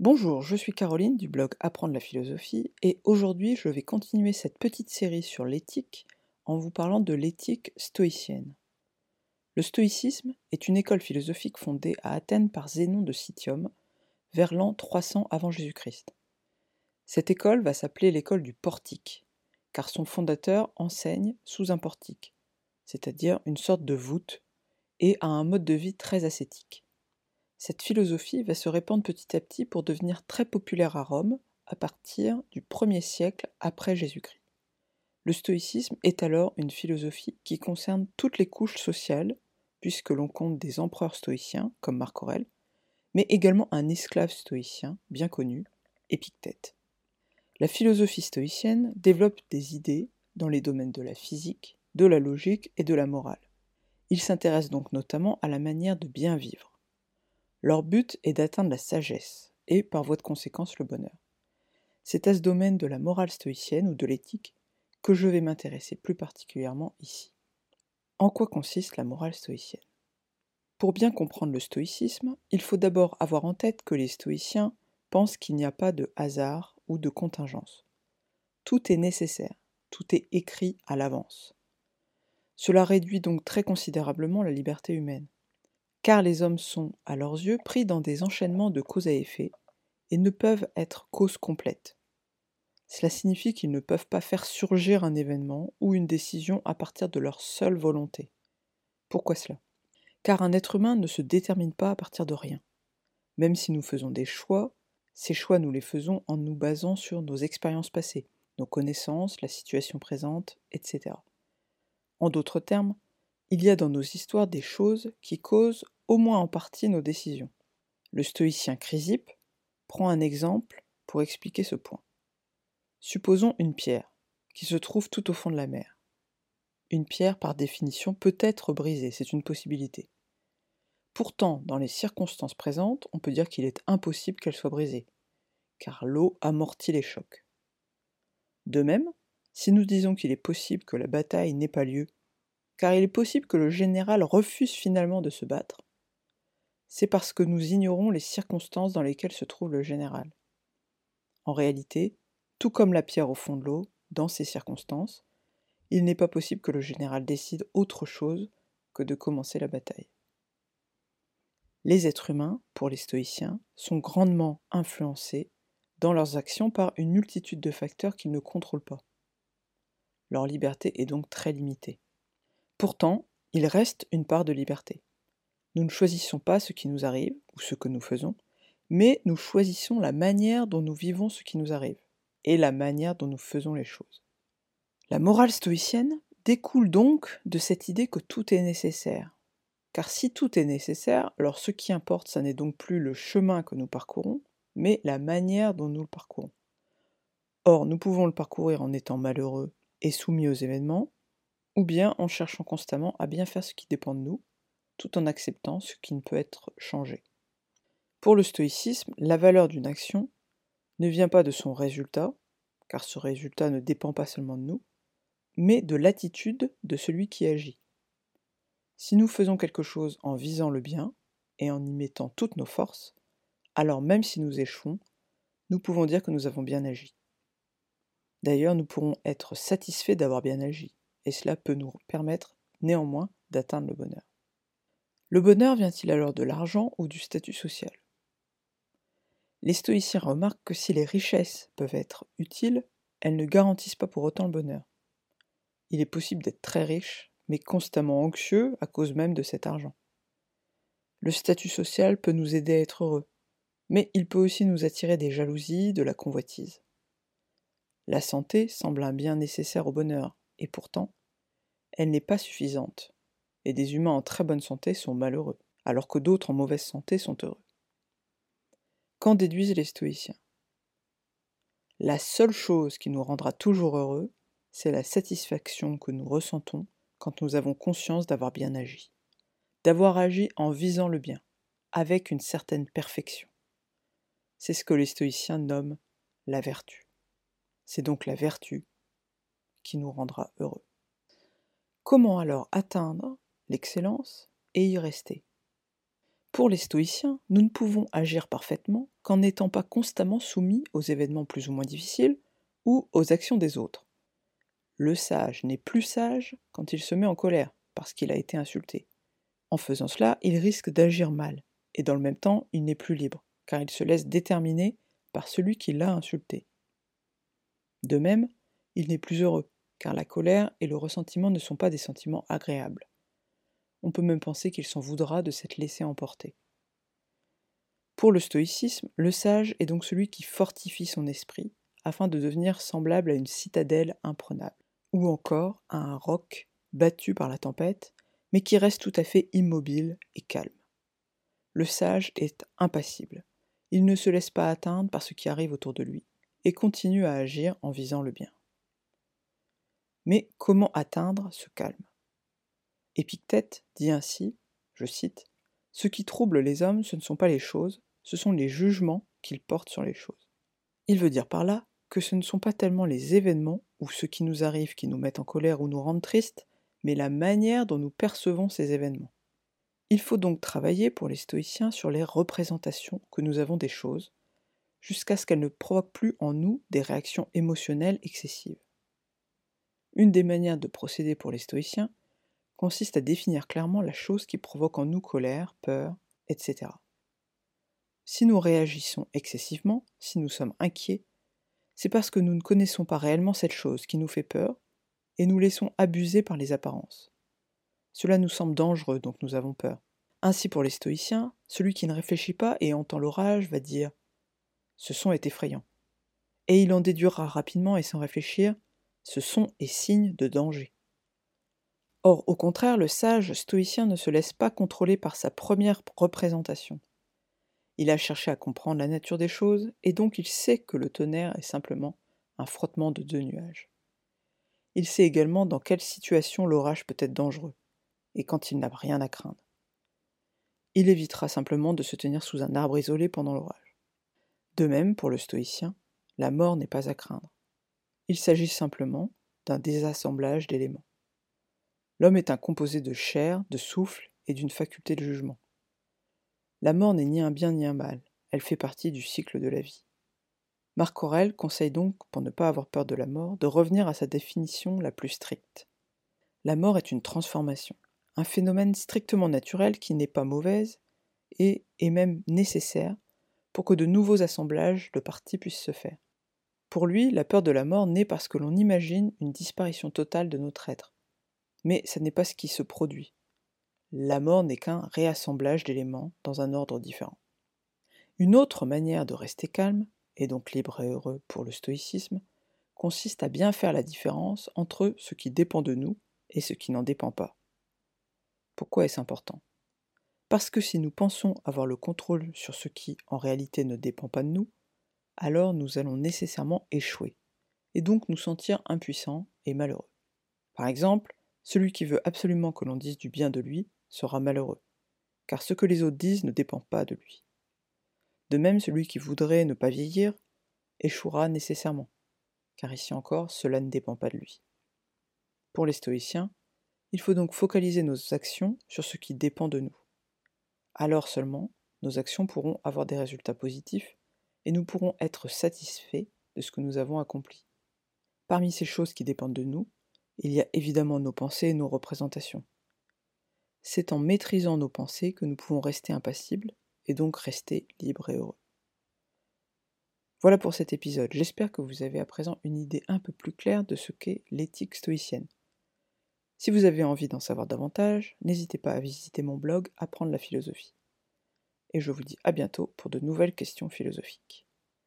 Bonjour, je suis Caroline du blog Apprendre la philosophie et aujourd'hui je vais continuer cette petite série sur l'éthique en vous parlant de l'éthique stoïcienne. Le stoïcisme est une école philosophique fondée à Athènes par Zénon de Citium vers l'an 300 avant Jésus-Christ. Cette école va s'appeler l'école du portique, car son fondateur enseigne sous un portique, c'est-à-dire une sorte de voûte, et a un mode de vie très ascétique. Cette philosophie va se répandre petit à petit pour devenir très populaire à Rome à partir du 1er siècle après Jésus-Christ. Le stoïcisme est alors une philosophie qui concerne toutes les couches sociales, puisque l'on compte des empereurs stoïciens comme Marc Aurèle, mais également un esclave stoïcien bien connu, Épictète. La philosophie stoïcienne développe des idées dans les domaines de la physique, de la logique et de la morale. Il s'intéresse donc notamment à la manière de bien vivre. Leur but est d'atteindre la sagesse, et par voie de conséquence le bonheur. C'est à ce domaine de la morale stoïcienne ou de l'éthique que je vais m'intéresser plus particulièrement ici. En quoi consiste la morale stoïcienne? Pour bien comprendre le stoïcisme, il faut d'abord avoir en tête que les stoïciens pensent qu'il n'y a pas de hasard ou de contingence. Tout est nécessaire, tout est écrit à l'avance. Cela réduit donc très considérablement la liberté humaine car les hommes sont, à leurs yeux, pris dans des enchaînements de cause à effet, et ne peuvent être cause complète. Cela signifie qu'ils ne peuvent pas faire surgir un événement ou une décision à partir de leur seule volonté. Pourquoi cela? Car un être humain ne se détermine pas à partir de rien. Même si nous faisons des choix, ces choix nous les faisons en nous basant sur nos expériences passées, nos connaissances, la situation présente, etc. En d'autres termes, il y a dans nos histoires des choses qui causent au moins en partie nos décisions. Le stoïcien Chrysippe prend un exemple pour expliquer ce point. Supposons une pierre qui se trouve tout au fond de la mer. Une pierre, par définition, peut être brisée, c'est une possibilité. Pourtant, dans les circonstances présentes, on peut dire qu'il est impossible qu'elle soit brisée, car l'eau amortit les chocs. De même, si nous disons qu'il est possible que la bataille n'ait pas lieu car il est possible que le général refuse finalement de se battre, c'est parce que nous ignorons les circonstances dans lesquelles se trouve le général. En réalité, tout comme la pierre au fond de l'eau, dans ces circonstances, il n'est pas possible que le général décide autre chose que de commencer la bataille. Les êtres humains, pour les stoïciens, sont grandement influencés dans leurs actions par une multitude de facteurs qu'ils ne contrôlent pas. Leur liberté est donc très limitée. Pourtant, il reste une part de liberté. Nous ne choisissons pas ce qui nous arrive ou ce que nous faisons, mais nous choisissons la manière dont nous vivons ce qui nous arrive et la manière dont nous faisons les choses. La morale stoïcienne découle donc de cette idée que tout est nécessaire. Car si tout est nécessaire, alors ce qui importe, ce n'est donc plus le chemin que nous parcourons, mais la manière dont nous le parcourons. Or, nous pouvons le parcourir en étant malheureux et soumis aux événements, ou bien en cherchant constamment à bien faire ce qui dépend de nous, tout en acceptant ce qui ne peut être changé. Pour le stoïcisme, la valeur d'une action ne vient pas de son résultat, car ce résultat ne dépend pas seulement de nous, mais de l'attitude de celui qui agit. Si nous faisons quelque chose en visant le bien et en y mettant toutes nos forces, alors même si nous échouons, nous pouvons dire que nous avons bien agi. D'ailleurs, nous pourrons être satisfaits d'avoir bien agi cela peut nous permettre néanmoins d'atteindre le bonheur. Le bonheur vient-il alors de l'argent ou du statut social? Les stoïciens remarquent que si les richesses peuvent être utiles, elles ne garantissent pas pour autant le bonheur. Il est possible d'être très riche, mais constamment anxieux à cause même de cet argent. Le statut social peut nous aider à être heureux, mais il peut aussi nous attirer des jalousies, de la convoitise. La santé semble un bien nécessaire au bonheur, et pourtant, elle n'est pas suffisante, et des humains en très bonne santé sont malheureux, alors que d'autres en mauvaise santé sont heureux. Qu'en déduisent les stoïciens? La seule chose qui nous rendra toujours heureux, c'est la satisfaction que nous ressentons quand nous avons conscience d'avoir bien agi, d'avoir agi en visant le bien, avec une certaine perfection. C'est ce que les stoïciens nomment la vertu. C'est donc la vertu nous rendra heureux. Comment alors atteindre l'excellence et y rester? Pour les stoïciens, nous ne pouvons agir parfaitement qu'en n'étant pas constamment soumis aux événements plus ou moins difficiles ou aux actions des autres. Le sage n'est plus sage quand il se met en colère parce qu'il a été insulté. En faisant cela, il risque d'agir mal, et dans le même temps, il n'est plus libre, car il se laisse déterminer par celui qui l'a insulté. De même, il n'est plus heureux, car la colère et le ressentiment ne sont pas des sentiments agréables. On peut même penser qu'il s'en voudra de s'être laissé emporter. Pour le stoïcisme, le sage est donc celui qui fortifie son esprit afin de devenir semblable à une citadelle imprenable ou encore à un roc battu par la tempête, mais qui reste tout à fait immobile et calme. Le sage est impassible. Il ne se laisse pas atteindre par ce qui arrive autour de lui, et continue à agir en visant le bien. Mais comment atteindre ce calme? Épictète dit ainsi, je cite, Ce qui trouble les hommes, ce ne sont pas les choses, ce sont les jugements qu'ils portent sur les choses. Il veut dire par là que ce ne sont pas tellement les événements ou ce qui nous arrive qui nous mettent en colère ou nous rendent tristes, mais la manière dont nous percevons ces événements. Il faut donc travailler pour les stoïciens sur les représentations que nous avons des choses, jusqu'à ce qu'elles ne provoquent plus en nous des réactions émotionnelles excessives. Une des manières de procéder pour les stoïciens consiste à définir clairement la chose qui provoque en nous colère, peur, etc. Si nous réagissons excessivement, si nous sommes inquiets, c'est parce que nous ne connaissons pas réellement cette chose qui nous fait peur et nous laissons abuser par les apparences. Cela nous semble dangereux, donc nous avons peur. Ainsi pour les stoïciens, celui qui ne réfléchit pas et entend l'orage va dire ⁇ Ce son est effrayant ⁇ et il en déduira rapidement et sans réfléchir ⁇ Ce son est signe de danger. Or, au contraire, le sage stoïcien ne se laisse pas contrôler par sa première représentation. Il a cherché à comprendre la nature des choses, et donc il sait que le tonnerre est simplement un frottement de deux nuages. Il sait également dans quelle situation l'orage peut être dangereux, et quand il n'a rien à craindre. Il évitera simplement de se tenir sous un arbre isolé pendant l'orage. De même, pour le stoïcien, la mort n'est pas à craindre. Il s'agit simplement d'un désassemblage d'éléments. L'homme est un composé de chair, de souffle et d'une faculté de jugement. La mort n'est ni un bien ni un mal, elle fait partie du cycle de la vie. Marc Aurèle conseille donc, pour ne pas avoir peur de la mort, de revenir à sa définition la plus stricte. La mort est une transformation, un phénomène strictement naturel qui n'est pas mauvaise et est même nécessaire pour que de nouveaux assemblages de parties puissent se faire. Pour lui, la peur de la mort naît parce que l'on imagine une disparition totale de notre être. Mais ce n'est pas ce qui se produit la mort n'est qu'un réassemblage d'éléments dans un ordre différent. Une autre manière de rester calme, et donc libre et heureux pour le stoïcisme, consiste à bien faire la différence entre ce qui dépend de nous et ce qui n'en dépend pas. Pourquoi est-ce important? Parce que si nous pensons avoir le contrôle sur ce qui en réalité ne dépend pas de nous, alors nous allons nécessairement échouer, et donc nous sentir impuissants et malheureux. Par exemple, celui qui veut absolument que l'on dise du bien de lui sera malheureux, car ce que les autres disent ne dépend pas de lui. De même, celui qui voudrait ne pas vieillir échouera nécessairement, car ici encore, cela ne dépend pas de lui. Pour les stoïciens, il faut donc focaliser nos actions sur ce qui dépend de nous. Alors seulement, nos actions pourront avoir des résultats positifs et nous pourrons être satisfaits de ce que nous avons accompli. Parmi ces choses qui dépendent de nous, il y a évidemment nos pensées et nos représentations. C'est en maîtrisant nos pensées que nous pouvons rester impassibles et donc rester libres et heureux. Voilà pour cet épisode. J'espère que vous avez à présent une idée un peu plus claire de ce qu'est l'éthique stoïcienne. Si vous avez envie d'en savoir davantage, n'hésitez pas à visiter mon blog Apprendre la philosophie. Et je vous dis à bientôt pour de nouvelles questions philosophiques.